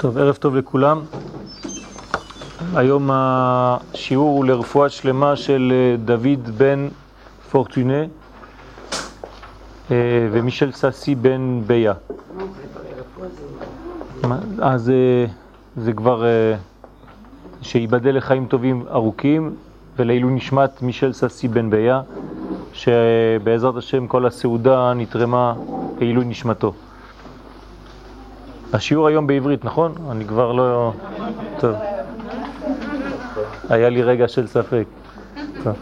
טוב, ערב טוב לכולם. היום השיעור הוא לרפואה שלמה של אה, דוד בן פורטונה אה, ומישל ססי בן ביה. אז אה, זה כבר שיבדל לחיים טובים ארוכים ולעילוי נשמת מישל ססי בן ביה, שבעזרת השם כל הסעודה נתרמה לעילוי נשמתו. השיעור היום בעברית, נכון? אני כבר לא... טוב. היה לי רגע של ספק. טוב.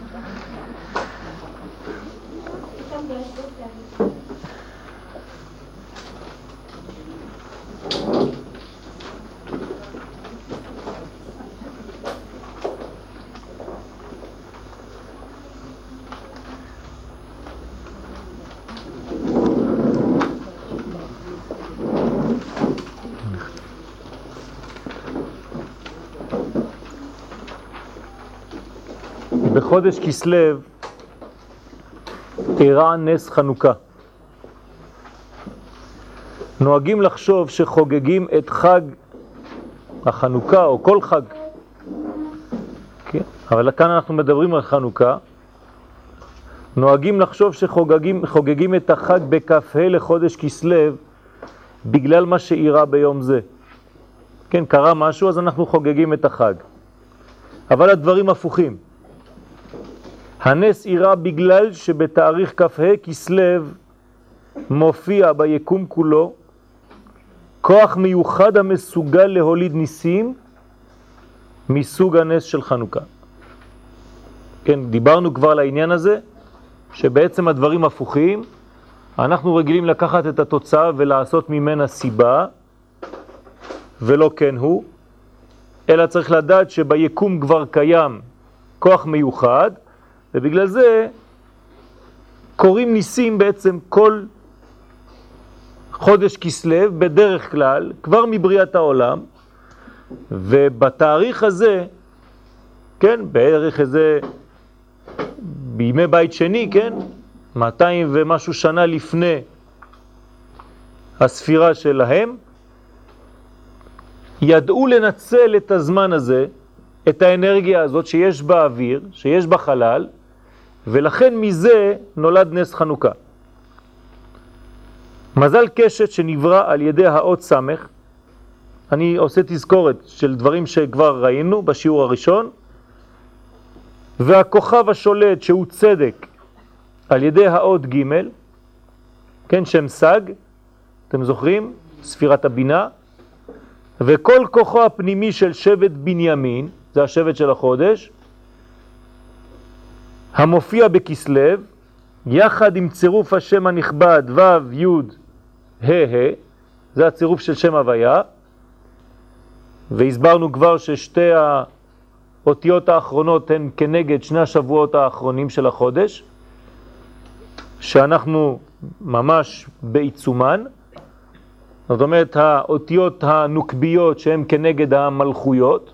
בחודש כסלו אירע נס חנוכה. נוהגים לחשוב שחוגגים את חג החנוכה או כל חג. כן? אבל כאן אנחנו מדברים על חנוכה. נוהגים לחשוב שחוגגים את החג בכ"ה לחודש כסלו בגלל מה שאירע ביום זה. כן, קרה משהו אז אנחנו חוגגים את החג. אבל הדברים הפוכים. הנס אירע בגלל שבתאריך כ"ה כסלו מופיע ביקום כולו כוח מיוחד המסוגל להוליד ניסים מסוג הנס של חנוכה. כן, דיברנו כבר על העניין הזה, שבעצם הדברים הפוכים, אנחנו רגילים לקחת את התוצאה ולעשות ממנה סיבה, ולא כן הוא, אלא צריך לדעת שביקום כבר קיים כוח מיוחד, ובגלל זה קוראים ניסים בעצם כל חודש כסלו בדרך כלל, כבר מבריאת העולם, ובתאריך הזה, כן, בערך איזה, בימי בית שני, כן, 200 ומשהו שנה לפני הספירה שלהם, ידעו לנצל את הזמן הזה, את האנרגיה הזאת שיש באוויר, שיש בחלל, ולכן מזה נולד נס חנוכה. מזל קשת שנברא על ידי האות סמך, אני עושה תזכורת של דברים שכבר ראינו בשיעור הראשון, והכוכב השולט שהוא צדק על ידי האות ג', כן, שם סג, אתם זוכרים? ספירת הבינה, וכל כוחו הפנימי של שבט בנימין, זה השבט של החודש, המופיע בכסלב, יחד עם צירוף השם הנכבד ו' י' ה' ה', זה הצירוף של שם הוויה, והסברנו כבר ששתי האותיות האחרונות הן כנגד שני השבועות האחרונים של החודש, שאנחנו ממש בעיצומן, זאת אומרת האותיות הנוקביות שהן כנגד המלכויות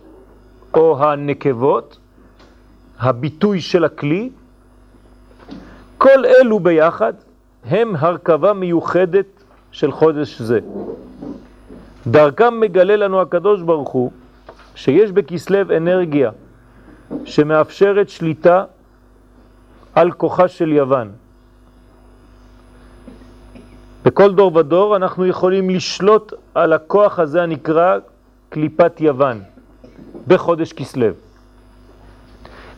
או הנקבות, הביטוי של הכלי, כל אלו ביחד הם הרכבה מיוחדת של חודש זה. דרכם מגלה לנו הקדוש ברוך הוא שיש בכסלב אנרגיה שמאפשרת שליטה על כוחה של יוון. בכל דור ודור אנחנו יכולים לשלוט על הכוח הזה הנקרא קליפת יוון בחודש כסלב.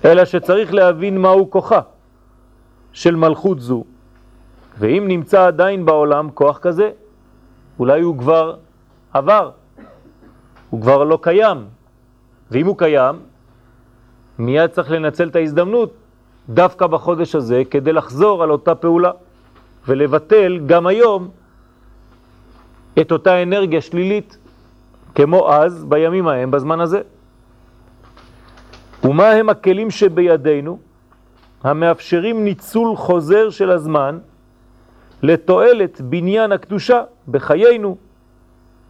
אלא שצריך להבין מהו כוחה של מלכות זו. ואם נמצא עדיין בעולם כוח כזה, אולי הוא כבר עבר, הוא כבר לא קיים. ואם הוא קיים, מיד צריך לנצל את ההזדמנות דווקא בחודש הזה כדי לחזור על אותה פעולה ולבטל גם היום את אותה אנרגיה שלילית כמו אז בימים ההם בזמן הזה. ומה הם הכלים שבידינו המאפשרים ניצול חוזר של הזמן לתועלת בניין הקדושה בחיינו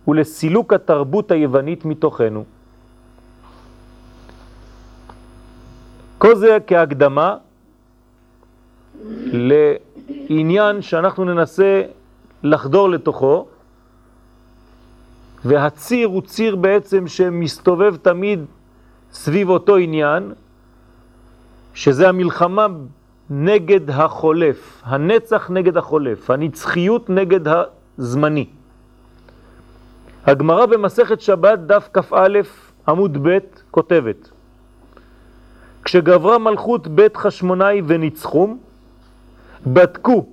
ולסילוק התרבות היוונית מתוכנו. כל זה כהקדמה לעניין שאנחנו ננסה לחדור לתוכו והציר הוא ציר בעצם שמסתובב תמיד סביב אותו עניין, שזה המלחמה נגד החולף, הנצח נגד החולף, הנצחיות נגד הזמני. הגמרא במסכת שבת דף כ"א עמוד ב' כותבת כשגברה מלכות בית חשמונאי וניצחום, בדקו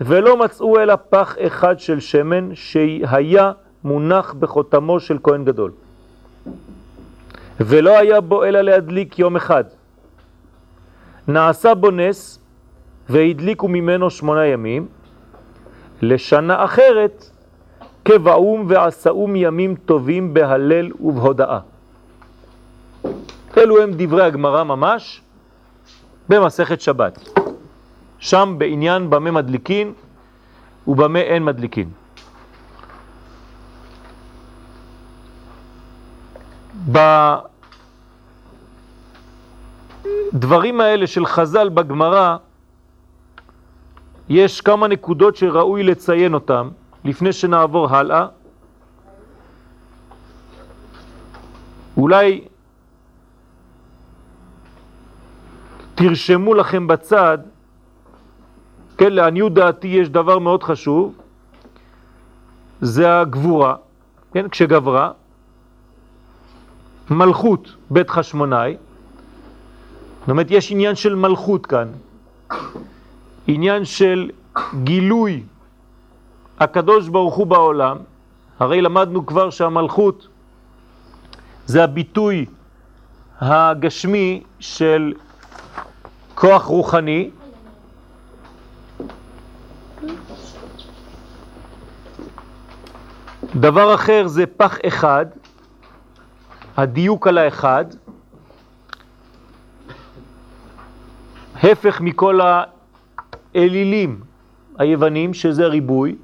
ולא מצאו אלא פח אחד של שמן שהיה מונח בחותמו של כהן גדול. ולא היה בו אלא להדליק יום אחד. נעשה בו נס והדליקו ממנו שמונה ימים, לשנה אחרת כבאום ועשאום ימים טובים בהלל ובהודאה. אלו הם דברי הגמרא ממש במסכת שבת. שם בעניין במה מדליקין ובמה אין מדליקין. בדברים האלה של חז"ל בגמרא יש כמה נקודות שראוי לציין אותם לפני שנעבור הלאה. אולי תרשמו לכם בצד, כן, לעניות דעתי יש דבר מאוד חשוב, זה הגבורה, כן, כשגברה, מלכות בית חשמונאי, זאת אומרת יש עניין של מלכות כאן, עניין של גילוי הקדוש ברוך הוא בעולם, הרי למדנו כבר שהמלכות זה הביטוי הגשמי של כוח רוחני, דבר אחר זה פח אחד, הדיוק על האחד, הפך מכל האלילים היוונים, שזה ריבוי,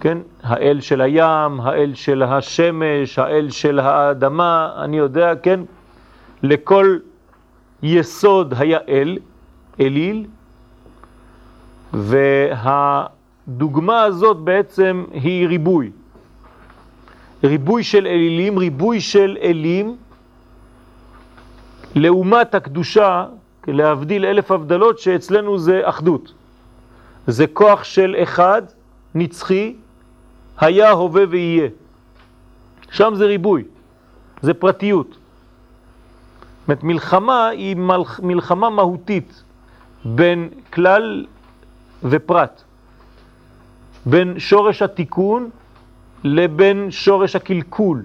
כן? האל של הים, האל של השמש, האל של האדמה, אני יודע, כן? לכל יסוד היה אל, אליל, והדוגמה הזאת בעצם היא ריבוי. ריבוי של אלילים, ריבוי של אלים, לעומת הקדושה, להבדיל אלף הבדלות, שאצלנו זה אחדות. זה כוח של אחד, נצחי, היה, הווה ויהיה. שם זה ריבוי, זה פרטיות. זאת אומרת, מלחמה היא מלח, מלחמה מהותית בין כלל ופרט, בין שורש התיקון לבין שורש הקלקול.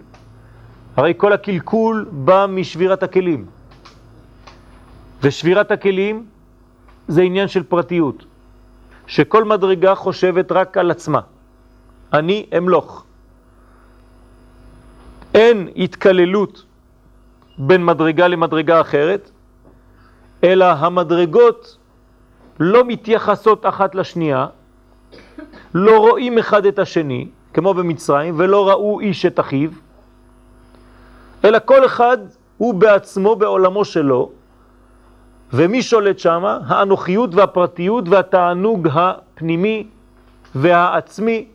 הרי כל הקלקול בא משבירת הכלים. ושבירת הכלים זה עניין של פרטיות, שכל מדרגה חושבת רק על עצמה. אני אמלוך. אין התקללות בין מדרגה למדרגה אחרת, אלא המדרגות לא מתייחסות אחת לשנייה, לא רואים אחד את השני, כמו במצרים, ולא ראו איש את אחיו, אלא כל אחד הוא בעצמו בעולמו שלו, ומי שולט שם? האנוכיות והפרטיות והתענוג הפנימי והעצמי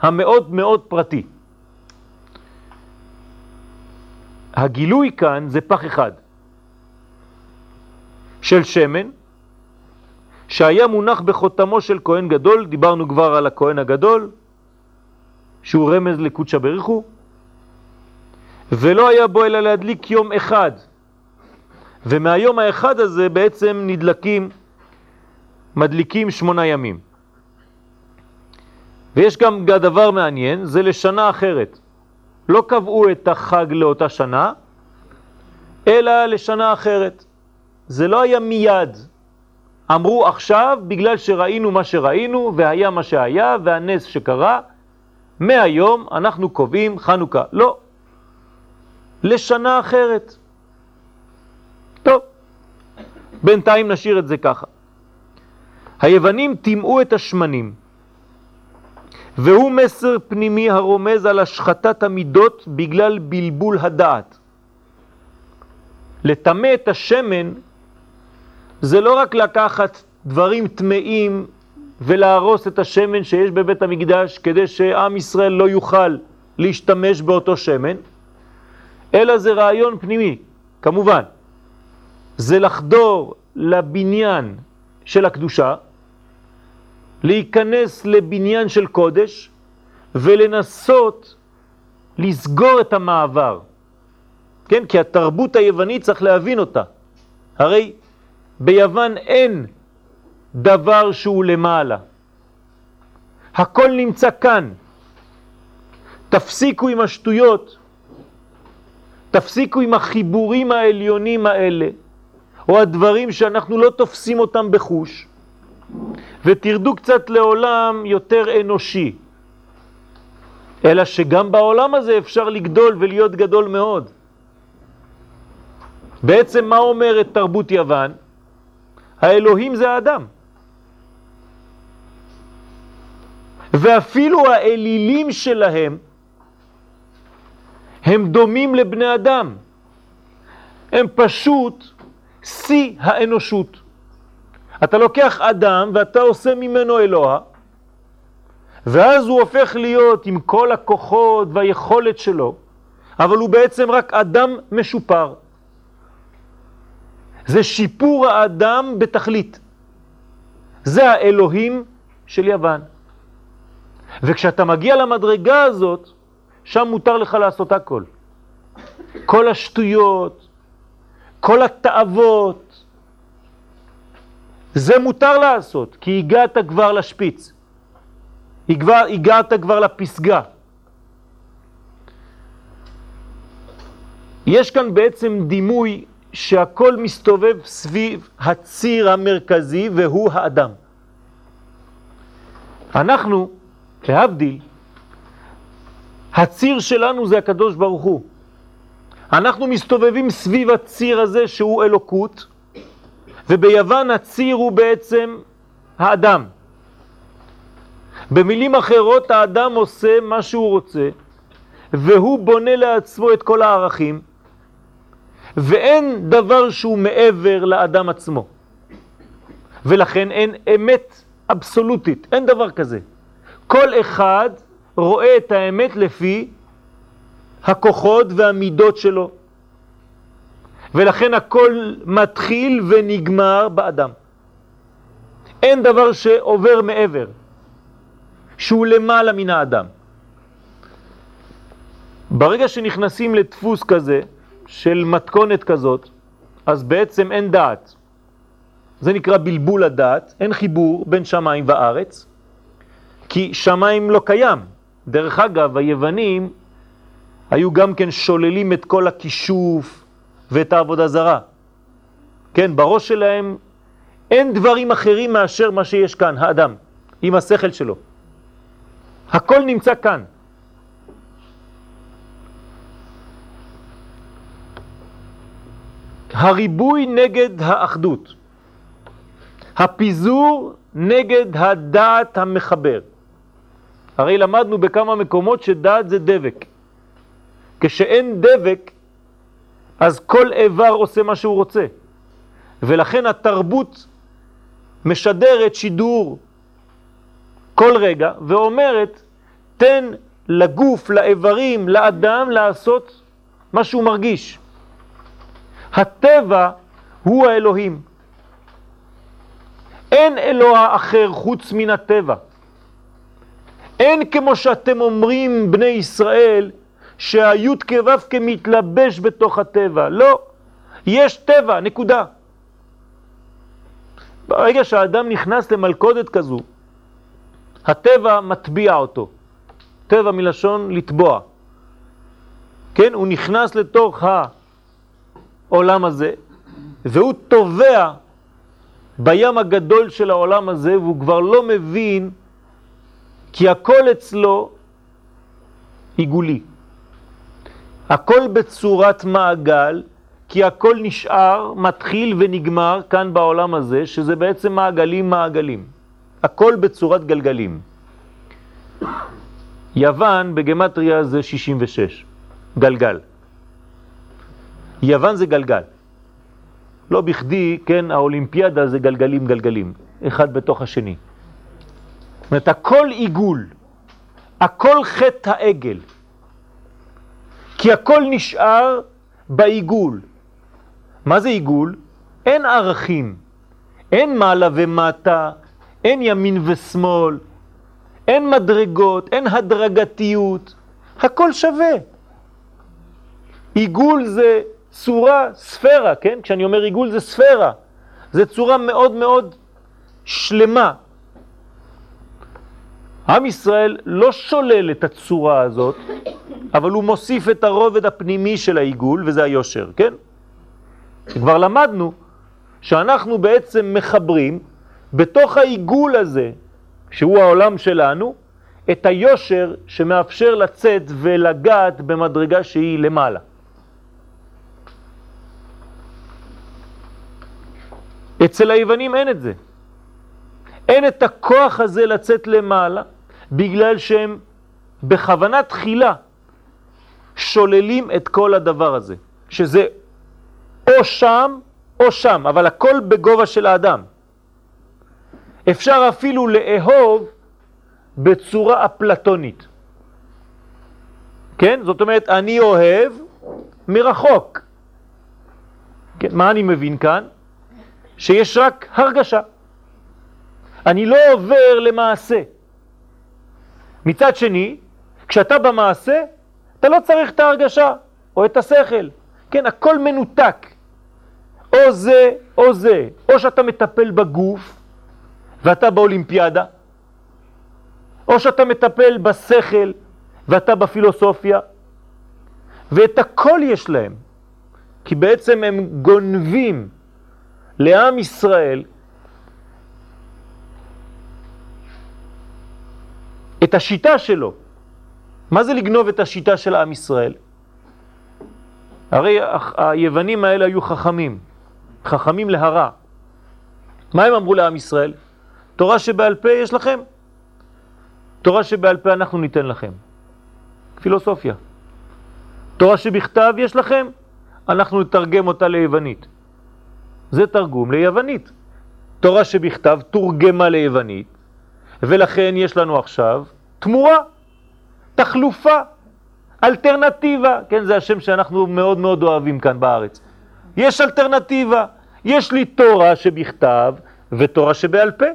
המאוד מאוד פרטי. הגילוי כאן זה פח אחד של שמן שהיה מונח בחותמו של כהן גדול, דיברנו כבר על הכהן הגדול, שהוא רמז לקודשא בריחו, ולא היה בו אלא להדליק יום אחד. ומהיום האחד הזה בעצם נדלקים, מדליקים שמונה ימים. ויש גם דבר מעניין, זה לשנה אחרת. לא קבעו את החג לאותה שנה, אלא לשנה אחרת. זה לא היה מיד. אמרו עכשיו, בגלל שראינו מה שראינו, והיה מה שהיה, והנס שקרה, מהיום אנחנו קובעים חנוכה. לא. לשנה אחרת. טוב, בינתיים נשאיר את זה ככה. היוונים טימאו את השמנים. והוא מסר פנימי הרומז על השחטת המידות בגלל בלבול הדעת. לטמא את השמן זה לא רק לקחת דברים טמאים ולהרוס את השמן שיש בבית המקדש כדי שעם ישראל לא יוכל להשתמש באותו שמן, אלא זה רעיון פנימי, כמובן. זה לחדור לבניין של הקדושה, להיכנס לבניין של קודש ולנסות לסגור את המעבר. כן, כי התרבות היוונית צריך להבין אותה. הרי ביוון אין דבר שהוא למעלה. הכל נמצא כאן. תפסיקו עם השטויות, תפסיקו עם החיבורים העליונים האלה, או הדברים שאנחנו לא תופסים אותם בחוש, ותרדו קצת לעולם יותר אנושי. אלא שגם בעולם הזה אפשר לגדול ולהיות גדול מאוד. בעצם מה אומרת תרבות יוון? האלוהים זה האדם. ואפילו האלילים שלהם הם דומים לבני אדם. הם פשוט שיא האנושות. אתה לוקח אדם ואתה עושה ממנו אלוה, ואז הוא הופך להיות עם כל הכוחות והיכולת שלו, אבל הוא בעצם רק אדם משופר. זה שיפור האדם בתכלית. זה האלוהים של יוון. וכשאתה מגיע למדרגה הזאת, שם מותר לך לעשות הכל. כל השטויות, כל התאוות, זה מותר לעשות, כי הגעת כבר לשפיץ. הגעת כבר לפסגה. יש כאן בעצם דימוי שהכל מסתובב סביב הציר המרכזי והוא האדם. אנחנו, להבדיל, הציר שלנו זה הקדוש ברוך הוא. אנחנו מסתובבים סביב הציר הזה שהוא אלוקות, וביוון הציר הוא בעצם האדם. במילים אחרות האדם עושה מה שהוא רוצה, והוא בונה לעצמו את כל הערכים, ואין דבר שהוא מעבר לאדם עצמו. ולכן אין אמת אבסולוטית, אין דבר כזה. כל אחד רואה את האמת לפי הכוחות והמידות שלו. ולכן הכל מתחיל ונגמר באדם. אין דבר שעובר מעבר, שהוא למעלה מן האדם. ברגע שנכנסים לדפוס כזה, של מתכונת כזאת, אז בעצם אין דעת. זה נקרא בלבול הדעת, אין חיבור בין שמיים וארץ, כי שמיים לא קיים. דרך אגב, היוונים היו גם כן שוללים את כל הכישוף ואת העבודה זרה. כן, בראש שלהם אין דברים אחרים מאשר מה שיש כאן, האדם, עם השכל שלו. הכל נמצא כאן. הריבוי נגד האחדות, הפיזור נגד הדעת המחבר. הרי למדנו בכמה מקומות שדעת זה דבק. כשאין דבק, אז כל איבר עושה מה שהוא רוצה. ולכן התרבות משדרת שידור כל רגע ואומרת, תן לגוף, לאיברים, לאדם לעשות מה שהוא מרגיש. הטבע הוא האלוהים. אין אלוה אחר חוץ מן הטבע. אין כמו שאתם אומרים בני ישראל שהיוד כבב כמתלבש בתוך הטבע. לא, יש טבע, נקודה. ברגע שהאדם נכנס למלכודת כזו, הטבע מטביע אותו. טבע מלשון לטבוע. כן, הוא נכנס לתוך העולם הזה, והוא תובע בים הגדול של העולם הזה, והוא כבר לא מבין כי הכל אצלו עיגולי. הכל בצורת מעגל, כי הכל נשאר, מתחיל ונגמר כאן בעולם הזה, שזה בעצם מעגלים מעגלים. הכל בצורת גלגלים. יוון בגמטריה זה 66, גלגל. יוון זה גלגל. לא בכדי, כן, האולימפיאדה זה גלגלים גלגלים, אחד בתוך השני. זאת אומרת, הכל עיגול, הכל חטא העגל, כי הכל נשאר בעיגול. מה זה עיגול? אין ערכים, אין מעלה ומטה, אין ימין ושמאל, אין מדרגות, אין הדרגתיות, הכל שווה. עיגול זה צורה, ספירה, כן? כשאני אומר עיגול זה ספירה, זה צורה מאוד מאוד שלמה. עם ישראל לא שולל את הצורה הזאת, אבל הוא מוסיף את הרובד הפנימי של העיגול, וזה היושר, כן? כבר למדנו שאנחנו בעצם מחברים בתוך העיגול הזה, שהוא העולם שלנו, את היושר שמאפשר לצאת ולגעת במדרגה שהיא למעלה. אצל היוונים אין את זה. אין את הכוח הזה לצאת למעלה, בגלל שהם בכוונה תחילה שוללים את כל הדבר הזה, שזה או שם או שם, אבל הכל בגובה של האדם. אפשר אפילו לאהוב בצורה אפלטונית. כן? זאת אומרת, אני אוהב מרחוק. כן, מה אני מבין כאן? שיש רק הרגשה. אני לא עובר למעשה. מצד שני, כשאתה במעשה, אתה לא צריך את ההרגשה או את השכל. כן, הכל מנותק. או זה או זה. או שאתה מטפל בגוף ואתה באולימפיאדה, או שאתה מטפל בשכל ואתה בפילוסופיה, ואת הכל יש להם, כי בעצם הם גונבים לעם ישראל את השיטה שלו. מה זה לגנוב את השיטה של עם ישראל? הרי היוונים האלה היו חכמים, חכמים להרע. מה הם אמרו לעם ישראל? תורה שבעל פה יש לכם? תורה שבעל פה אנחנו ניתן לכם. פילוסופיה. תורה שבכתב יש לכם? אנחנו נתרגם אותה ליוונית. זה תרגום ליוונית. תורה שבכתב תורגמה ליוונית, ולכן יש לנו עכשיו תמורה, תחלופה, אלטרנטיבה, כן, זה השם שאנחנו מאוד מאוד אוהבים כאן בארץ. יש אלטרנטיבה, יש לי תורה שבכתב ותורה שבעל פה.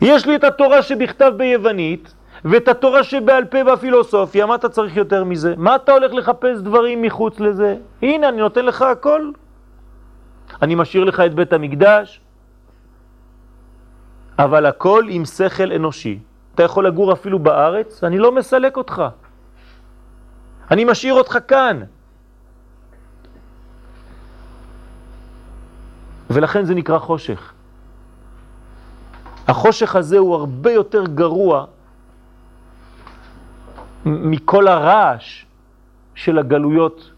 יש לי את התורה שבכתב ביוונית ואת התורה שבעל פה בפילוסופיה, מה אתה צריך יותר מזה? מה אתה הולך לחפש דברים מחוץ לזה? הנה, אני נותן לך הכל. אני משאיר לך את בית המקדש, אבל הכל עם שכל אנושי. אתה יכול לגור אפילו בארץ, אני לא מסלק אותך. אני משאיר אותך כאן. ולכן זה נקרא חושך. החושך הזה הוא הרבה יותר גרוע מכל הרעש של הגלויות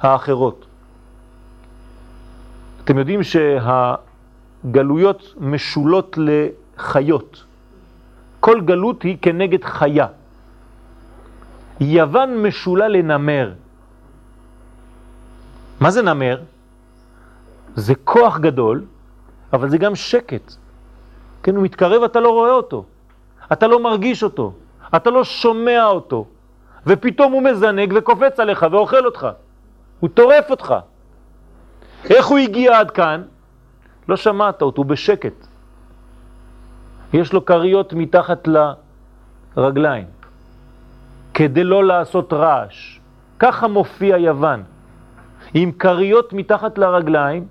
האחרות. אתם יודעים שהגלויות משולות לחיות. כל גלות היא כנגד חיה. יוון משולה לנמר. מה זה נמר? זה כוח גדול, אבל זה גם שקט. כן, הוא מתקרב, אתה לא רואה אותו, אתה לא מרגיש אותו, אתה לא שומע אותו, ופתאום הוא מזנג וקופץ עליך ואוכל אותך. הוא טורף אותך. איך הוא הגיע עד כאן? לא שמעת אותו, הוא בשקט. יש לו קריות מתחת לרגליים, כדי לא לעשות רעש. ככה מופיע יוון, עם קריות מתחת לרגליים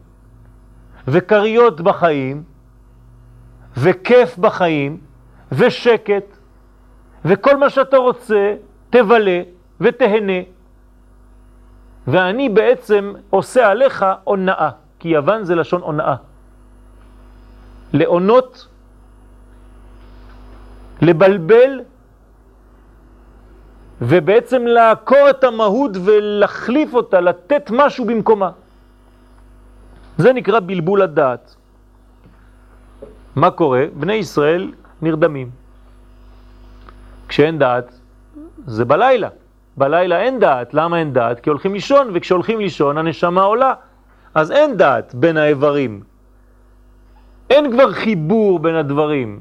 וקריות בחיים, וכיף בחיים, ושקט, וכל מה שאתה רוצה, תבלה ותהנה. ואני בעצם עושה עליך עונאה, כי יוון זה לשון עונאה. לעונות, לבלבל, ובעצם לעקור את המהות ולהחליף אותה, לתת משהו במקומה. זה נקרא בלבול הדעת. מה קורה? בני ישראל נרדמים. כשאין דעת, זה בלילה. בלילה אין דעת. למה אין דעת? כי הולכים לישון, וכשהולכים לישון הנשמה עולה. אז אין דעת בין האיברים. אין כבר חיבור בין הדברים.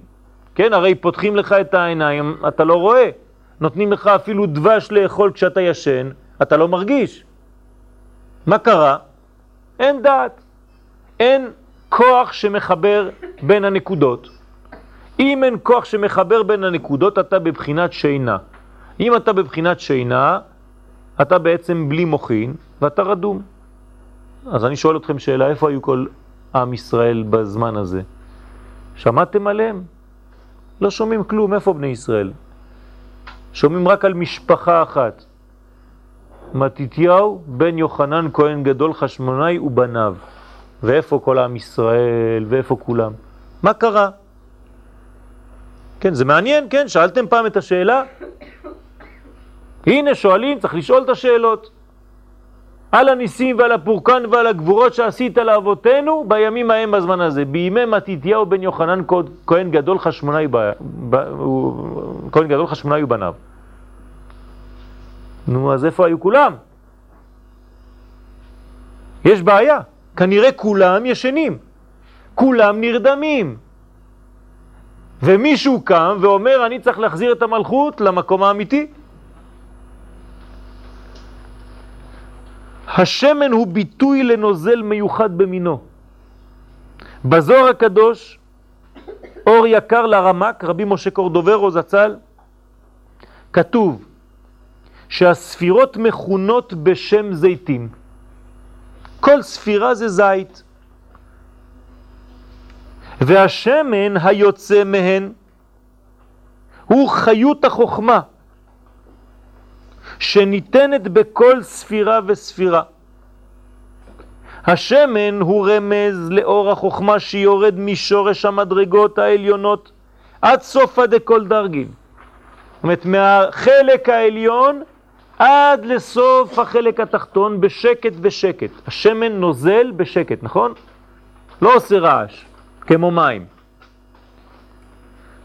כן, הרי פותחים לך את העיניים, אתה לא רואה. נותנים לך אפילו דבש לאכול כשאתה ישן, אתה לא מרגיש. מה קרה? אין דעת. אין כוח שמחבר בין הנקודות. אם אין כוח שמחבר בין הנקודות, אתה בבחינת שינה. אם אתה בבחינת שינה, אתה בעצם בלי מוכין ואתה רדום. אז אני שואל אתכם שאלה, איפה היו כל עם ישראל בזמן הזה? שמעתם עליהם? לא שומעים כלום, איפה בני ישראל? שומעים רק על משפחה אחת. מתיתיהו בן יוחנן כהן גדול חשמונאי ובניו. ואיפה כל עם ישראל, ואיפה כולם? מה קרה? כן, זה מעניין, כן? שאלתם פעם את השאלה? הנה שואלים, צריך לשאול את השאלות. על הניסים ועל הפורקן ועל הגבורות שעשית לאבותינו בימים ההם בזמן הזה. בימי מתיתיהו בן יוחנן כהן גדול חשמונאי כהן גדול חשמונאי ובניו. נו, אז איפה היו כולם? יש בעיה. כנראה כולם ישנים, כולם נרדמים. ומישהו קם ואומר, אני צריך להחזיר את המלכות למקום האמיתי. השמן הוא ביטוי לנוזל מיוחד במינו. בזוהר הקדוש, אור יקר לרמק, רבי משה קורדוברו זצ"ל, כתוב שהספירות מכונות בשם זיתים. כל ספירה זה זית. והשמן היוצא מהן הוא חיות החוכמה שניתנת בכל ספירה וספירה. השמן הוא רמז לאור החוכמה שיורד משורש המדרגות העליונות עד סוף עד כל דרגים. זאת אומרת, מהחלק העליון עד לסוף החלק התחתון בשקט בשקט. השמן נוזל בשקט, נכון? לא עושה רעש, כמו מים.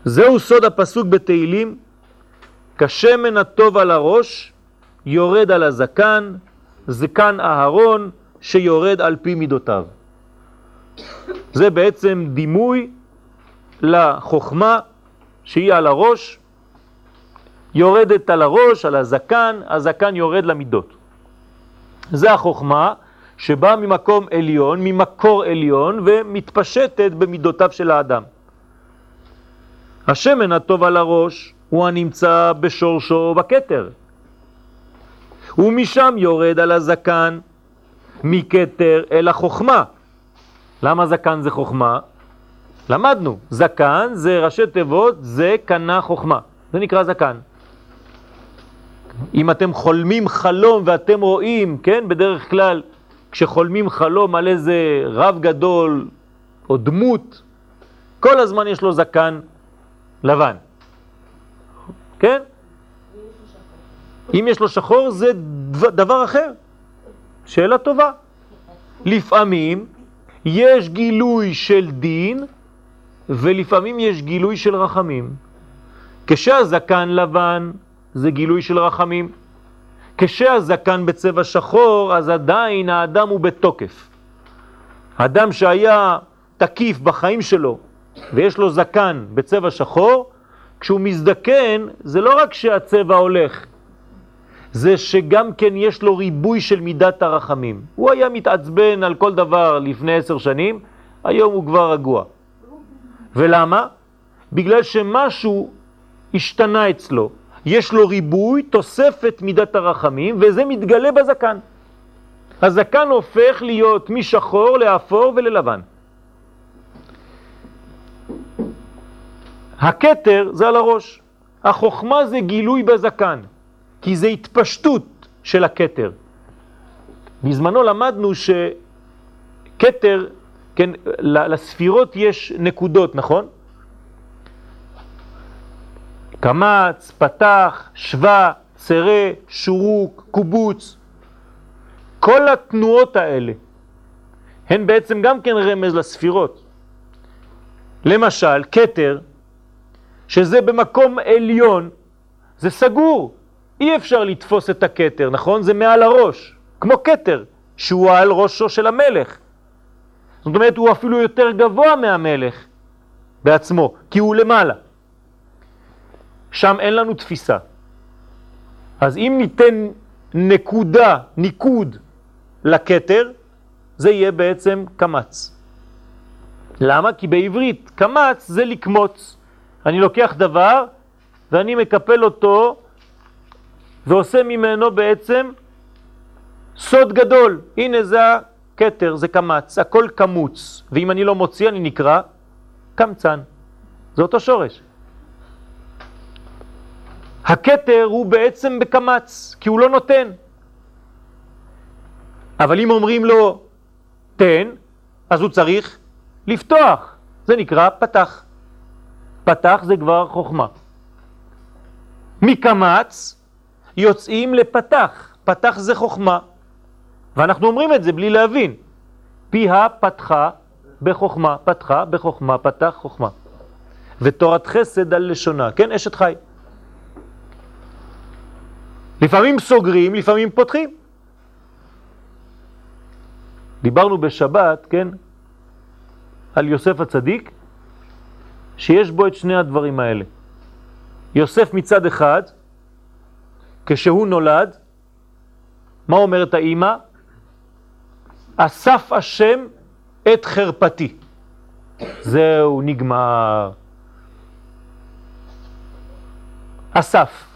זהו סוד הפסוק בתהילים, כשמן הטוב על הראש, יורד על הזקן, זקן אהרון, שיורד על פי מידותיו. זה בעצם דימוי לחוכמה שהיא על הראש, יורדת על הראש, על הזקן, הזקן יורד למידות. זה החוכמה שבאה ממקום עליון, ממקור עליון, ומתפשטת במידותיו של האדם. השמן הטוב על הראש הוא הנמצא בשורשו בכתר. ומשם יורד על הזקן מכתר אל החוכמה. למה זקן זה חוכמה? למדנו, זקן זה ראשי תיבות, זה קנה חוכמה. זה נקרא זקן. אם אתם חולמים חלום ואתם רואים, כן, בדרך כלל כשחולמים חלום על איזה רב גדול או דמות, כל הזמן יש לו זקן לבן, כן? אם יש לו שחור זה דבר אחר, שאלה טובה. לפעמים יש גילוי של דין ולפעמים יש גילוי של רחמים. כשהזקן לבן זה גילוי של רחמים. כשהזקן בצבע שחור, אז עדיין האדם הוא בתוקף. אדם שהיה תקיף בחיים שלו ויש לו זקן בצבע שחור, כשהוא מזדקן זה לא רק שהצבע הולך, זה שגם כן יש לו ריבוי של מידת הרחמים. הוא היה מתעצבן על כל דבר לפני עשר שנים, היום הוא כבר רגוע. ולמה? בגלל שמשהו השתנה אצלו. יש לו ריבוי, תוספת מידת הרחמים, וזה מתגלה בזקן. הזקן הופך להיות משחור לאפור וללבן. הכתר זה על הראש. החוכמה זה גילוי בזקן, כי זה התפשטות של הכתר. בזמנו למדנו שכתר, כן, לספירות יש נקודות, נכון? קמץ, פתח, שווה, צרה, שורוק, קובוץ. כל התנועות האלה הן בעצם גם כן רמז לספירות. למשל, קטר, שזה במקום עליון, זה סגור. אי אפשר לתפוס את הקטר, נכון? זה מעל הראש, כמו קטר, שהוא על ראשו של המלך. זאת אומרת, הוא אפילו יותר גבוה מהמלך בעצמו, כי הוא למעלה. שם אין לנו תפיסה. אז אם ניתן נקודה, ניקוד לקטר, זה יהיה בעצם קמץ. למה? כי בעברית קמץ זה לקמוץ. אני לוקח דבר ואני מקפל אותו ועושה ממנו בעצם סוד גדול. הנה זה הכתר, זה קמץ, הכל קמוץ. ואם אני לא מוציא אני נקרא קמצן. זה אותו שורש. הכתר הוא בעצם בקמץ, כי הוא לא נותן. אבל אם אומרים לו תן, אז הוא צריך לפתוח. זה נקרא פתח. פתח זה כבר חוכמה. מקמץ יוצאים לפתח. פתח זה חוכמה. ואנחנו אומרים את זה בלי להבין. פיה פתחה בחוכמה, פתחה בחוכמה, פתח חוכמה. ותורת חסד על לשונה, כן? אשת חי. לפעמים סוגרים, לפעמים פותחים. דיברנו בשבת, כן, על יוסף הצדיק, שיש בו את שני הדברים האלה. יוסף מצד אחד, כשהוא נולד, מה אומרת האימא? אסף השם את חרפתי. זהו, נגמר. אסף.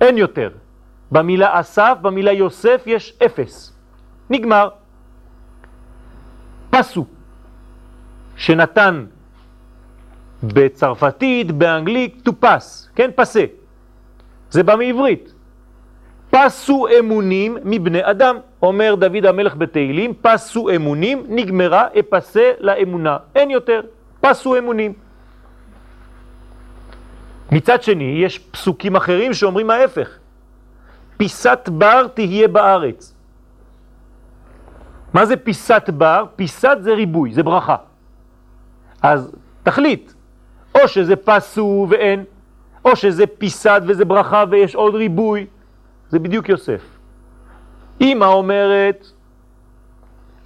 אין יותר. במילה אסף, במילה יוסף יש אפס. נגמר. פסו, שנתן בצרפתית, באנגלית, to pass, כן? פסה. זה בא מעברית. פסו אמונים מבני אדם, אומר דוד המלך בתהילים, פסו אמונים, נגמרה אפסה לאמונה. אין יותר, פסו אמונים. מצד שני, יש פסוקים אחרים שאומרים ההפך. פיסת בר תהיה בארץ. מה זה פיסת בר? פיסת זה ריבוי, זה ברכה. אז תחליט, או שזה פסו ואין, או שזה פיסת וזה ברכה ויש עוד ריבוי, זה בדיוק יוסף. אמא אומרת,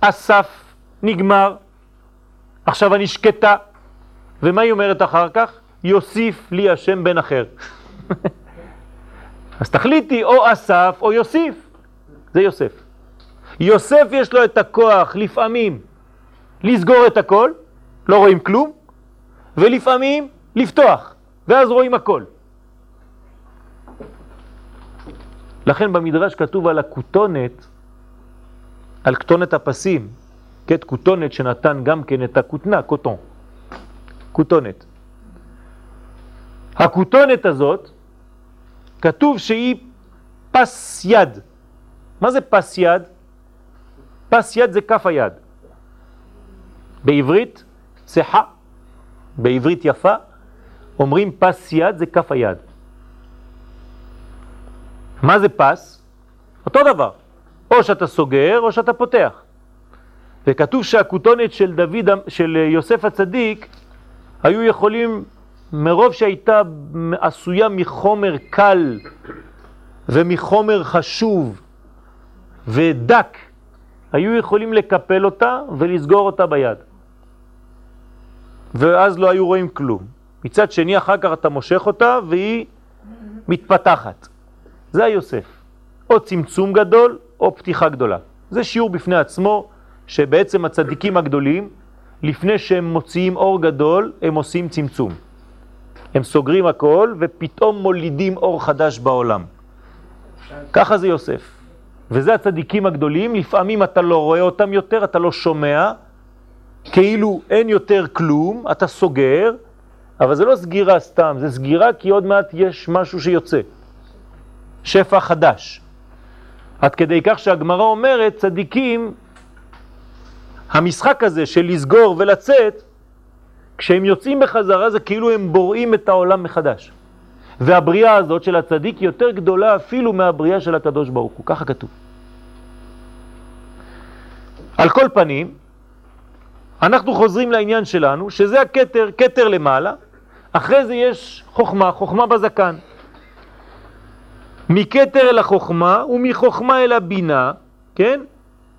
אסף נגמר, עכשיו אני שקטה, ומה היא אומרת אחר כך? יוסיף לי השם בן אחר. אז תחליטי או אסף או יוסיף, זה יוסף. יוסף יש לו את הכוח לפעמים לסגור את הכל, לא רואים כלום, ולפעמים לפתוח, ואז רואים הכל. לכן במדרש כתוב על הכותונת, על כתונת הפסים, כת כותונת שנתן גם כן את הכותנה, קוטון, כותונת. הכותונת הזאת, כתוב שהיא פס יד. מה זה פס יד? פס יד זה כף היד. בעברית צחה, בעברית יפה, אומרים פס יד זה כף היד. מה זה פס? אותו דבר. או שאתה סוגר או שאתה פותח. וכתוב שהכותונת של דוד, של יוסף הצדיק, היו יכולים, מרוב שהייתה עשויה מחומר קל ומחומר חשוב ודק, היו יכולים לקפל אותה ולסגור אותה ביד. ואז לא היו רואים כלום. מצד שני, אחר כך אתה מושך אותה והיא מתפתחת. זה היוסף. או צמצום גדול או פתיחה גדולה. זה שיעור בפני עצמו, שבעצם הצדיקים הגדולים, לפני שהם מוציאים אור גדול, הם עושים צמצום. הם סוגרים הכל ופתאום מולידים אור חדש בעולם. ככה זה יוסף. וזה הצדיקים הגדולים, לפעמים אתה לא רואה אותם יותר, אתה לא שומע, כאילו אין יותר כלום, אתה סוגר, אבל זה לא סגירה סתם, זה סגירה כי עוד מעט יש משהו שיוצא. שפע חדש. עד כדי כך שהגמרא אומרת, צדיקים, המשחק הזה של לסגור ולצאת, כשהם יוצאים בחזרה זה כאילו הם בוראים את העולם מחדש. והבריאה הזאת של הצדיק יותר גדולה אפילו מהבריאה של הקדוש ברוך הוא, ככה כתוב. על כל פנים, אנחנו חוזרים לעניין שלנו, שזה הקטר, קטר למעלה, אחרי זה יש חוכמה, חוכמה בזקן. מקטר אל החוכמה ומחוכמה אל הבינה, כן?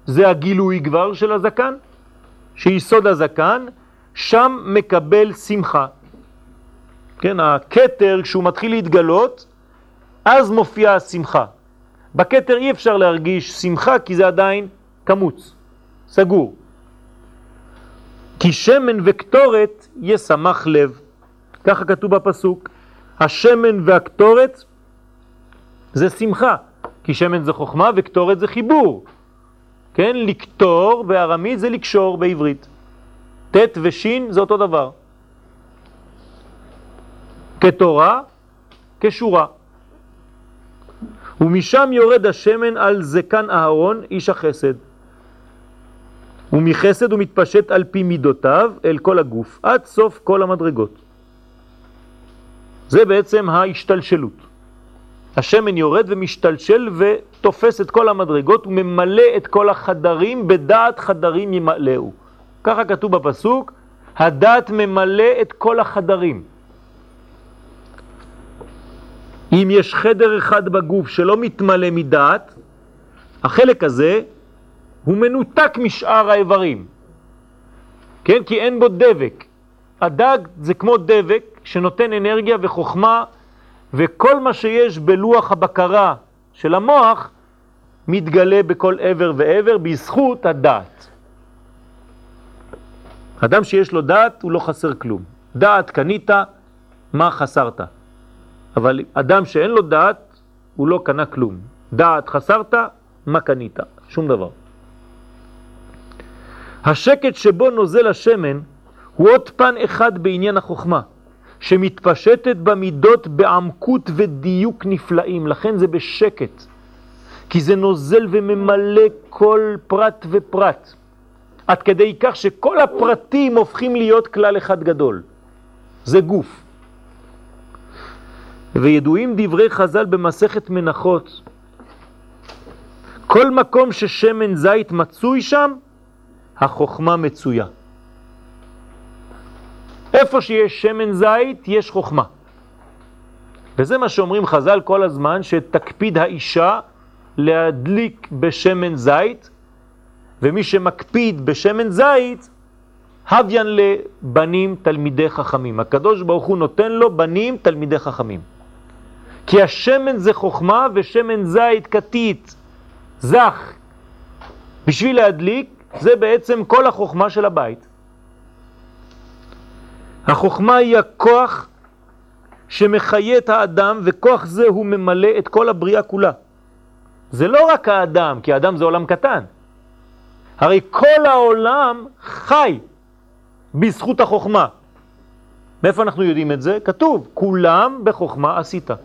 זה הגילוי כבר של הזקן. שיסוד הזקן, שם מקבל שמחה. כן, הקטר כשהוא מתחיל להתגלות, אז מופיעה השמחה. בקטר אי אפשר להרגיש שמחה כי זה עדיין קמוץ, סגור. כי שמן וקטורת ישמח לב. ככה כתוב בפסוק. השמן והקטורת זה שמחה, כי שמן זה חוכמה וקטורת זה חיבור. כן, לקטור בארמית זה לקשור בעברית. ט' ושין זה אותו דבר. כתורה, כשורה. ומשם יורד השמן על זקן אהרון, איש החסד. ומחסד הוא מתפשט על פי מידותיו אל כל הגוף, עד סוף כל המדרגות. זה בעצם ההשתלשלות. השמן יורד ומשתלשל ותופס את כל המדרגות וממלא את כל החדרים, בדעת חדרים ימלאו. ככה כתוב בפסוק, הדעת ממלא את כל החדרים. אם יש חדר אחד בגוף שלא מתמלא מדעת, החלק הזה הוא מנותק משאר האיברים, כן? כי אין בו דבק. הדג זה כמו דבק שנותן אנרגיה וחוכמה, וכל מה שיש בלוח הבקרה של המוח מתגלה בכל עבר ועבר בזכות הדעת. אדם שיש לו דעת הוא לא חסר כלום. דעת קנית, מה חסרת? אבל אדם שאין לו דעת הוא לא קנה כלום. דעת חסרת, מה קנית? שום דבר. השקט שבו נוזל השמן הוא עוד פן אחד בעניין החוכמה, שמתפשטת במידות בעמקות ודיוק נפלאים, לכן זה בשקט, כי זה נוזל וממלא כל פרט ופרט, עד כדי כך שכל הפרטים הופכים להיות כלל אחד גדול. זה גוף. וידועים דברי חז"ל במסכת מנחות, כל מקום ששמן זית מצוי שם, החוכמה מצויה. איפה שיש שמן זית, יש חוכמה. וזה מה שאומרים חז"ל כל הזמן, שתקפיד האישה להדליק בשמן זית, ומי שמקפיד בשמן זית, הוויין לבנים תלמידי חכמים. הקדוש ברוך הוא נותן לו בנים תלמידי חכמים. כי השמן זה חוכמה ושמן זית קטית, זך. בשביל להדליק זה בעצם כל החוכמה של הבית. החוכמה היא הכוח שמחיה את האדם, וכוח זה הוא ממלא את כל הבריאה כולה. זה לא רק האדם, כי האדם זה עולם קטן. הרי כל העולם חי בזכות החוכמה. מאיפה אנחנו יודעים את זה? כתוב, כולם בחוכמה עשית. זאת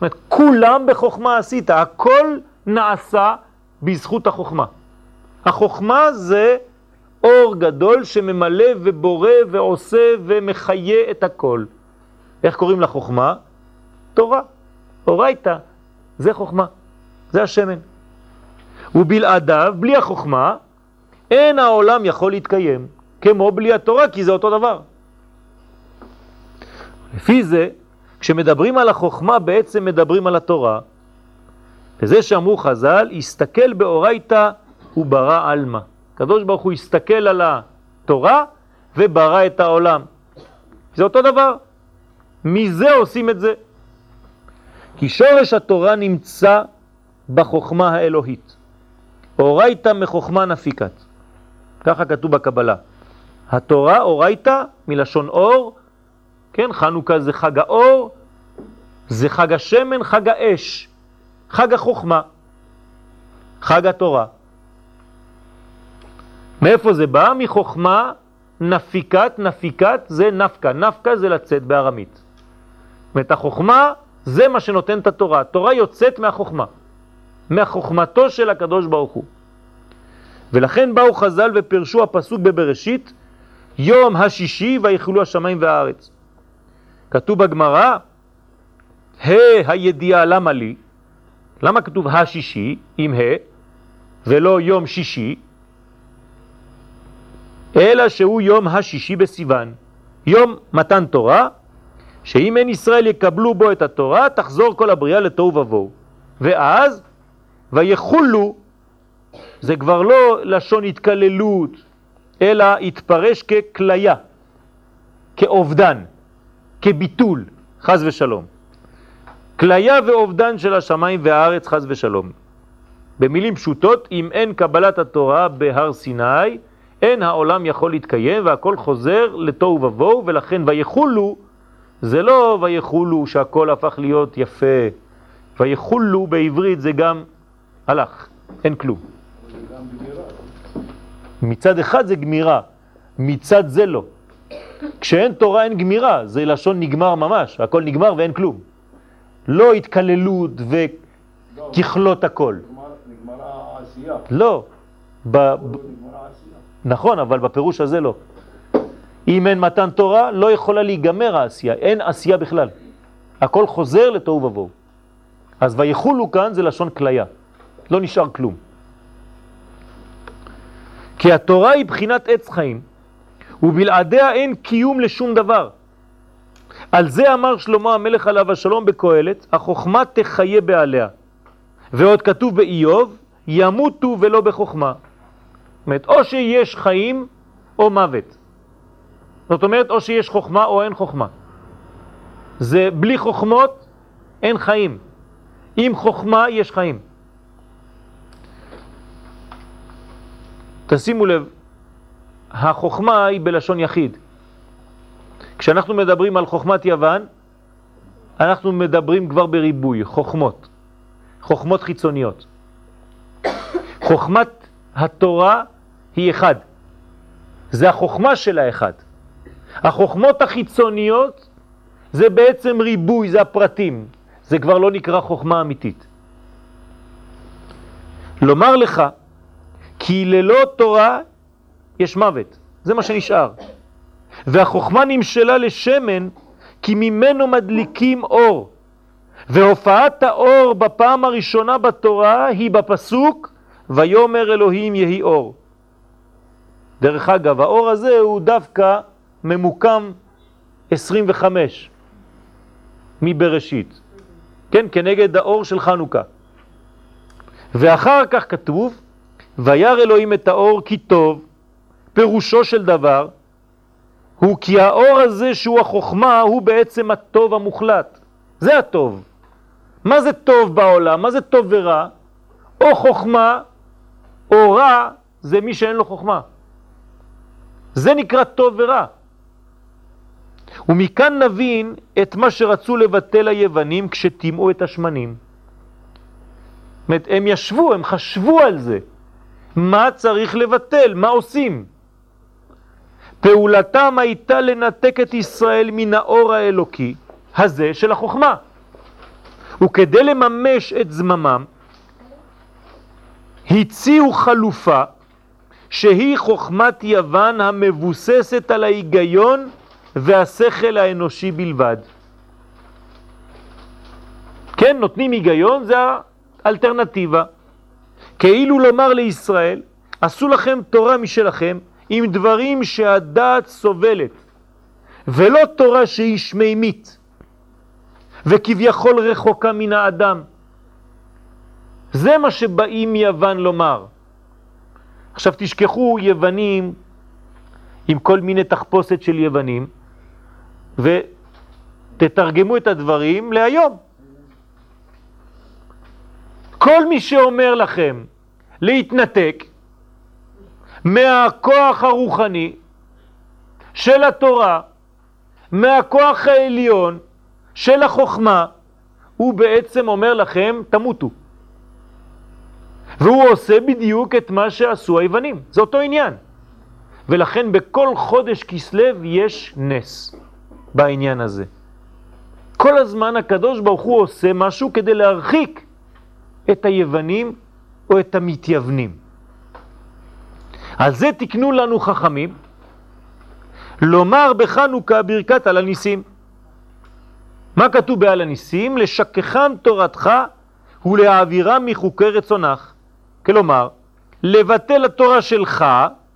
אומרת, כולם בחוכמה עשית, הכל נעשה בזכות החוכמה. החוכמה זה אור גדול שממלא ובורא ועושה ומחיה את הכל. איך קוראים לחוכמה? תורה, אורייתא, זה חוכמה, זה השמן. ובלעדיו, בלי החוכמה, אין העולם יכול להתקיים, כמו בלי התורה, כי זה אותו דבר. לפי זה, כשמדברים על החוכמה, בעצם מדברים על התורה. וזה שאמרו חז"ל, הסתכל באורייתא וברא אלמה. הקדוש ברוך הוא הסתכל על התורה וברא את העולם. זה אותו דבר. מזה עושים את זה. כי שורש התורה נמצא בחוכמה האלוהית. אורייתא מחוכמה נפיקת. ככה כתוב בקבלה. התורה אורייתא מלשון אור, כן, חנוכה זה חג האור, זה חג השמן, חג האש, חג החוכמה, חג התורה. מאיפה זה בא? מחוכמה נפיקת, נפיקת זה נפקה, נפקה זה לצאת בארמית. אומרת, החוכמה זה מה שנותן את התורה. התורה יוצאת מהחוכמה, מהחוכמתו של הקדוש ברוך הוא. ולכן באו חז"ל ופרשו הפסוק בבראשית, יום השישי ויחלו השמיים והארץ. כתוב בגמרא, ה הידיעה למה לי? למה כתוב השישי עם ה ולא יום שישי? אלא שהוא יום השישי בסיוון, יום מתן תורה, שאם אין ישראל יקבלו בו את התורה, תחזור כל הבריאה לתוהו ובוהו. ואז, ויחולו, זה כבר לא לשון התקללות, אלא התפרש ככליה, כאובדן, כביטול, חז ושלום. כליה ואובדן של השמיים והארץ, חז ושלום. במילים פשוטות, אם אין קבלת התורה בהר סיני, אין העולם יכול להתקיים והכל חוזר לתוהו ובוהו, ולכן ויחולו, זה לא ויחולו שהכל הפך להיות יפה, ויחולו בעברית זה גם הלך, אין כלום. מצד אחד זה גמירה, מצד זה לא. כשאין תורה אין גמירה, זה לשון נגמר ממש, הכל נגמר ואין כלום. לא התקללות וככלות הכל. נגמרה העשייה. לא. נכון, אבל בפירוש הזה לא. אם אין מתן תורה, לא יכולה להיגמר העשייה, אין עשייה בכלל. הכל חוזר לתוהו ובוהו. אז ויחולו כאן זה לשון כליה, לא נשאר כלום. כי התורה היא בחינת עץ חיים, ובלעדיה אין קיום לשום דבר. על זה אמר שלמה המלך עליו השלום בקהלת, החוכמה תחיה בעליה. ועוד כתוב באיוב, ימותו ולא בחוכמה. אומרת, או שיש חיים או מוות. זאת אומרת, או שיש חוכמה או אין חוכמה. זה בלי חוכמות אין חיים. עם חוכמה יש חיים. תשימו לב, החוכמה היא בלשון יחיד. כשאנחנו מדברים על חוכמת יוון, אנחנו מדברים כבר בריבוי, חוכמות, חוכמות חיצוניות. חוכמת התורה היא אחד, זה החוכמה של האחד. החוכמות החיצוניות זה בעצם ריבוי, זה הפרטים, זה כבר לא נקרא חוכמה אמיתית. לומר לך, כי ללא תורה יש מוות, זה מה שנשאר. והחוכמה נמשלה לשמן כי ממנו מדליקים אור. והופעת האור בפעם הראשונה בתורה היא בפסוק ויומר אלוהים יהי אור. דרך אגב, האור הזה הוא דווקא ממוקם 25 מבראשית, כן, כנגד האור של חנוכה. ואחר כך כתוב, וירא אלוהים את האור כי טוב, פירושו של דבר, הוא כי האור הזה שהוא החוכמה הוא בעצם הטוב המוחלט. זה הטוב. מה זה טוב בעולם? מה זה טוב ורע? או חוכמה או רע זה מי שאין לו חוכמה. זה נקרא טוב ורע. ומכאן נבין את מה שרצו לבטל היוונים כשטימאו את השמנים. אומרת, הם ישבו, הם חשבו על זה. מה צריך לבטל? מה עושים? פעולתם הייתה לנתק את ישראל מן האור האלוקי הזה של החוכמה. וכדי לממש את זממם, הציעו חלופה שהיא חוכמת יוון המבוססת על ההיגיון והשכל האנושי בלבד. כן, נותנים היגיון, זה האלטרנטיבה. כאילו לומר לישראל, עשו לכם תורה משלכם עם דברים שהדעת סובלת, ולא תורה שהיא שמימית, וכביכול רחוקה מן האדם. זה מה שבאים יוון לומר. עכשיו תשכחו יוונים עם כל מיני תחפושת של יוונים, ותתרגמו את הדברים להיום. כל מי שאומר לכם להתנתק מהכוח הרוחני של התורה, מהכוח העליון של החוכמה, הוא בעצם אומר לכם, תמותו. והוא עושה בדיוק את מה שעשו היוונים, זה אותו עניין. ולכן בכל חודש כסלב יש נס בעניין הזה. כל הזמן הקדוש ברוך הוא עושה משהו כדי להרחיק את היוונים או את המתייוונים. על זה תקנו לנו חכמים, לומר בחנוכה ברכת על הניסים. מה כתוב בעל הניסים? לשכחם תורתך ולהעבירם מחוקי רצונך. כלומר, לבטל התורה שלך,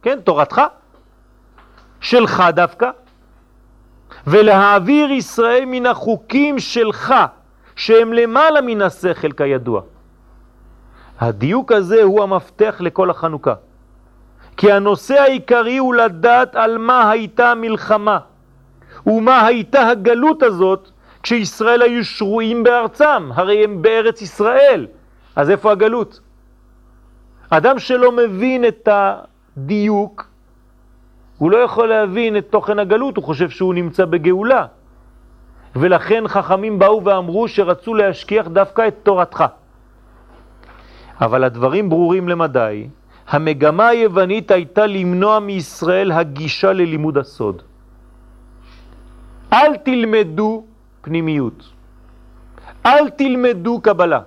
כן, תורתך, שלך דווקא, ולהעביר ישראל מן החוקים שלך, שהם למעלה מן השכל כידוע. הדיוק הזה הוא המפתח לכל החנוכה. כי הנושא העיקרי הוא לדעת על מה הייתה המלחמה ומה הייתה הגלות הזאת כשישראל היו שרויים בארצם, הרי הם בארץ ישראל, אז איפה הגלות? אדם שלא מבין את הדיוק, הוא לא יכול להבין את תוכן הגלות, הוא חושב שהוא נמצא בגאולה. ולכן חכמים באו ואמרו שרצו להשכיח דווקא את תורתך. אבל הדברים ברורים למדי. המגמה היוונית הייתה למנוע מישראל הגישה ללימוד הסוד. אל תלמדו פנימיות, אל תלמדו קבלה,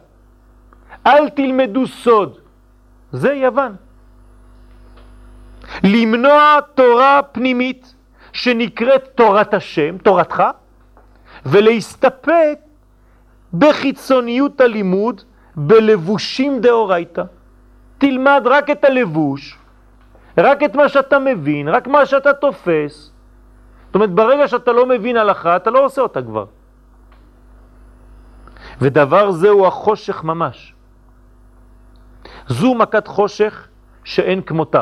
אל תלמדו סוד. זה יוון. למנוע תורה פנימית שנקראת תורת השם, תורתך, ולהסתפק בחיצוניות הלימוד בלבושים דאורייתא. תלמד רק את הלבוש, רק את מה שאתה מבין, רק מה שאתה תופס. זאת אומרת, ברגע שאתה לא מבין הלכה, אתה לא עושה אותה כבר. ודבר זה הוא החושך ממש. זו מכת חושך שאין כמותה.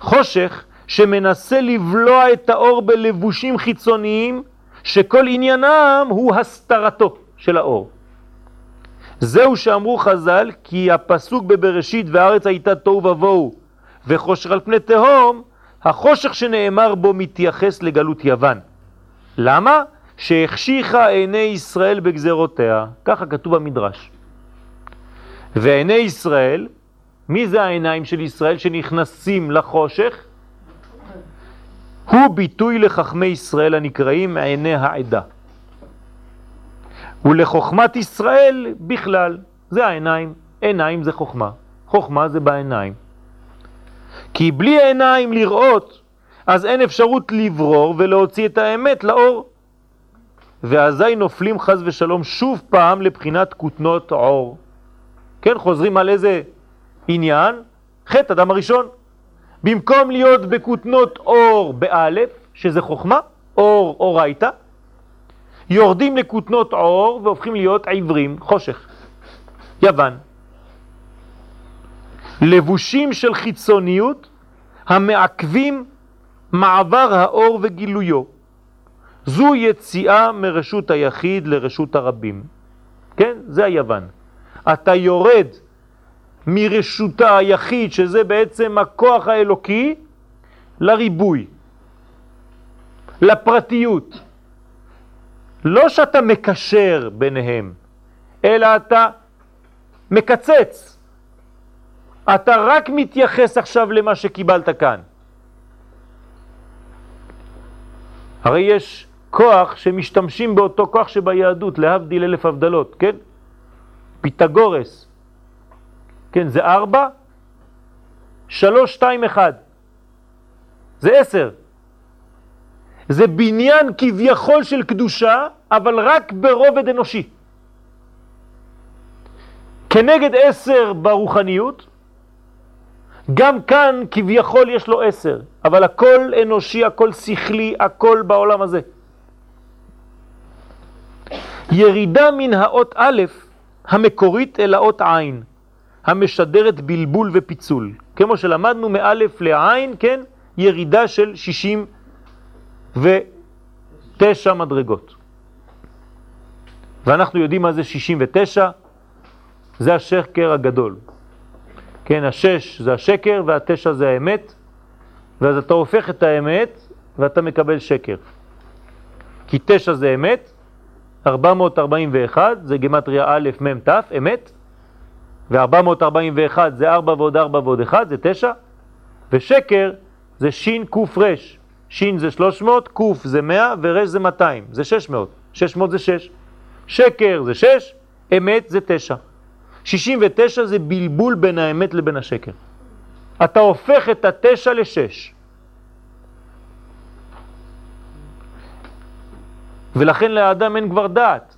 חושך שמנסה לבלוע את האור בלבושים חיצוניים שכל עניינם הוא הסתרתו של האור. זהו שאמרו חז"ל, כי הפסוק בבראשית והארץ הייתה תוהו ובוהו וחושך על פני תהום, החושך שנאמר בו מתייחס לגלות יוון. למה? שהחשיכה עיני ישראל בגזרותיה, ככה כתוב במדרש. ועיני ישראל, מי זה העיניים של ישראל שנכנסים לחושך? הוא ביטוי לחכמי ישראל הנקראים עיני העדה. ולחוכמת ישראל בכלל, זה העיניים, עיניים זה חוכמה, חוכמה זה בעיניים. כי בלי עיניים לראות, אז אין אפשרות לברור ולהוציא את האמת לאור. ואזי נופלים חז ושלום שוב פעם לבחינת כותנות עור. כן, חוזרים על איזה עניין? חטא אדם הראשון. במקום להיות בכותנות אור באלף, שזה חוכמה, אור אורייתא, יורדים לכותנות עור והופכים להיות עיוורים, חושך. יוון. לבושים של חיצוניות המעכבים מעבר האור וגילויו. זו יציאה מרשות היחיד לרשות הרבים. כן? זה היוון. אתה יורד מרשותה היחיד, שזה בעצם הכוח האלוקי, לריבוי, לפרטיות. לא שאתה מקשר ביניהם, אלא אתה מקצץ. אתה רק מתייחס עכשיו למה שקיבלת כאן. הרי יש כוח שמשתמשים באותו כוח שביהדות, להבדיל אלף הבדלות, כן? פיתגורס, כן, זה ארבע, שלוש, שתיים, אחד. זה עשר. זה בניין כביכול של קדושה, אבל רק ברובד אנושי. כנגד עשר ברוחניות, גם כאן כביכול יש לו עשר, אבל הכל אנושי, הכל שכלי, הכל בעולם הזה. ירידה מן האות א' המקורית אל האות עין, המשדרת בלבול ופיצול. כמו שלמדנו מאלף לעין, כן, ירידה של 69 מדרגות. ואנחנו יודעים מה זה 69, זה השקר הגדול. כן, השש זה השקר והתשע זה האמת, ואז אתה הופך את האמת ואתה מקבל שקר. כי תשע זה אמת, 441 זה גמטריה א' מ' ת', אמת, ו-441 זה 4 ועוד 4 ועוד 1 זה 9, ושקר זה שין קוף רש, שין זה 300, קוף זה 100 ורש זה 200, זה 600, 600 זה 6, שקר זה 6, אמת זה 9. 69 זה בלבול בין האמת לבין השקר. אתה הופך את התשע לשש. ולכן לאדם אין כבר דעת.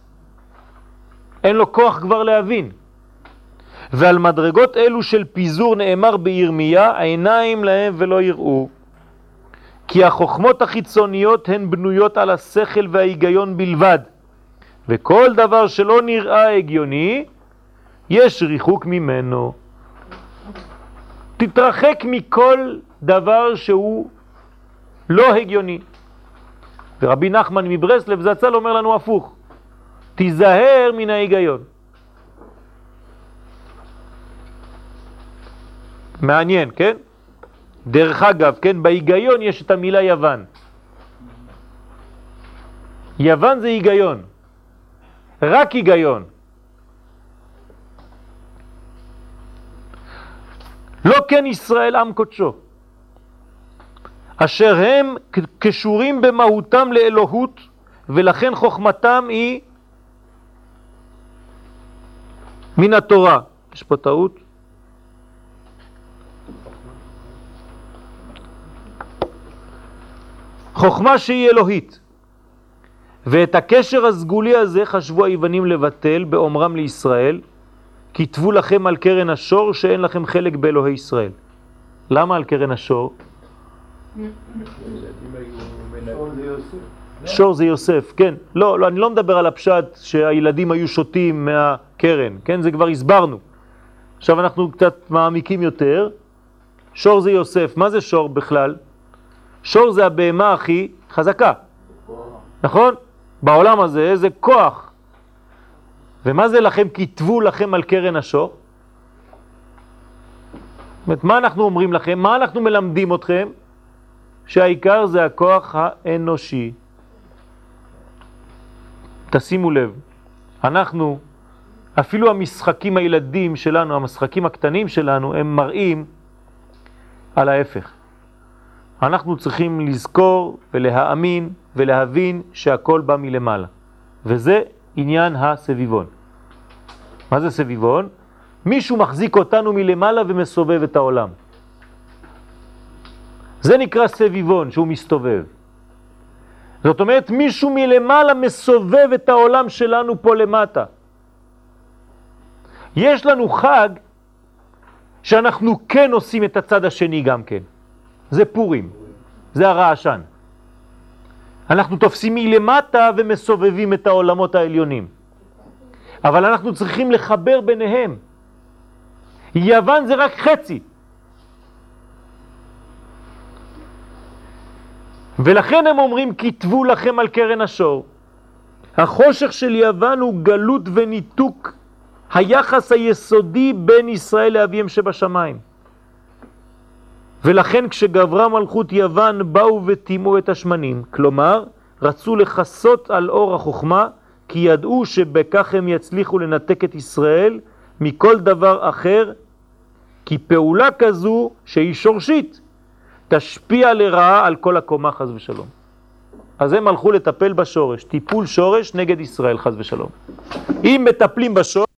אין לו כוח כבר להבין. ועל מדרגות אלו של פיזור נאמר בירמיה, העיניים להם ולא יראו. כי החוכמות החיצוניות הן בנויות על השכל וההיגיון בלבד, וכל דבר שלא נראה הגיוני, יש ריחוק ממנו. תתרחק מכל דבר שהוא לא הגיוני. ורבי נחמן מברסלב זצ"ל אומר לנו הפוך, תיזהר מן ההיגיון. מעניין, כן? דרך אגב, כן, בהיגיון יש את המילה יוון. יוון זה היגיון, רק היגיון. לא כן ישראל עם קודשו, אשר הם קשורים במהותם לאלוהות, ולכן חוכמתם היא מן התורה. יש פה טעות? חוכמה שהיא אלוהית. ואת הקשר הסגולי הזה חשבו היוונים לבטל באומרם לישראל, כתבו לכם על קרן השור שאין לכם חלק באלוהי ישראל. למה על קרן השור? שור זה יוסף, כן. לא, לא, אני לא מדבר על הפשט שהילדים היו שותים מהקרן, כן? זה כבר הסברנו. עכשיו אנחנו קצת מעמיקים יותר. שור זה יוסף. מה זה שור בכלל? שור זה הבהמה הכי חזקה, נכון? בעולם הזה זה כוח. ומה זה לכם כתבו לכם על קרן השור? זאת מה אנחנו אומרים לכם? מה אנחנו מלמדים אתכם? שהעיקר זה הכוח האנושי. תשימו לב, אנחנו, אפילו המשחקים הילדים שלנו, המשחקים הקטנים שלנו, הם מראים על ההפך. אנחנו צריכים לזכור ולהאמין ולהבין שהכל בא מלמעלה. וזה עניין הסביבון. מה זה סביבון? מישהו מחזיק אותנו מלמעלה ומסובב את העולם. זה נקרא סביבון, שהוא מסתובב. זאת אומרת, מישהו מלמעלה מסובב את העולם שלנו פה למטה. יש לנו חג שאנחנו כן עושים את הצד השני גם כן. זה פורים, זה הרעשן. אנחנו תופסים מלמטה ומסובבים את העולמות העליונים. אבל אנחנו צריכים לחבר ביניהם. יוון זה רק חצי. ולכן הם אומרים, כתבו לכם על קרן השור. החושך של יוון הוא גלות וניתוק היחס היסודי בין ישראל לאביהם שבשמיים. ולכן כשגברה מלכות יוון באו וטימו את השמנים, כלומר רצו לחסות על אור החוכמה כי ידעו שבכך הם יצליחו לנתק את ישראל מכל דבר אחר כי פעולה כזו שהיא שורשית תשפיע לרעה על כל הקומה חז ושלום. אז הם הלכו לטפל בשורש, טיפול שורש נגד ישראל חז ושלום. אם מטפלים בשורש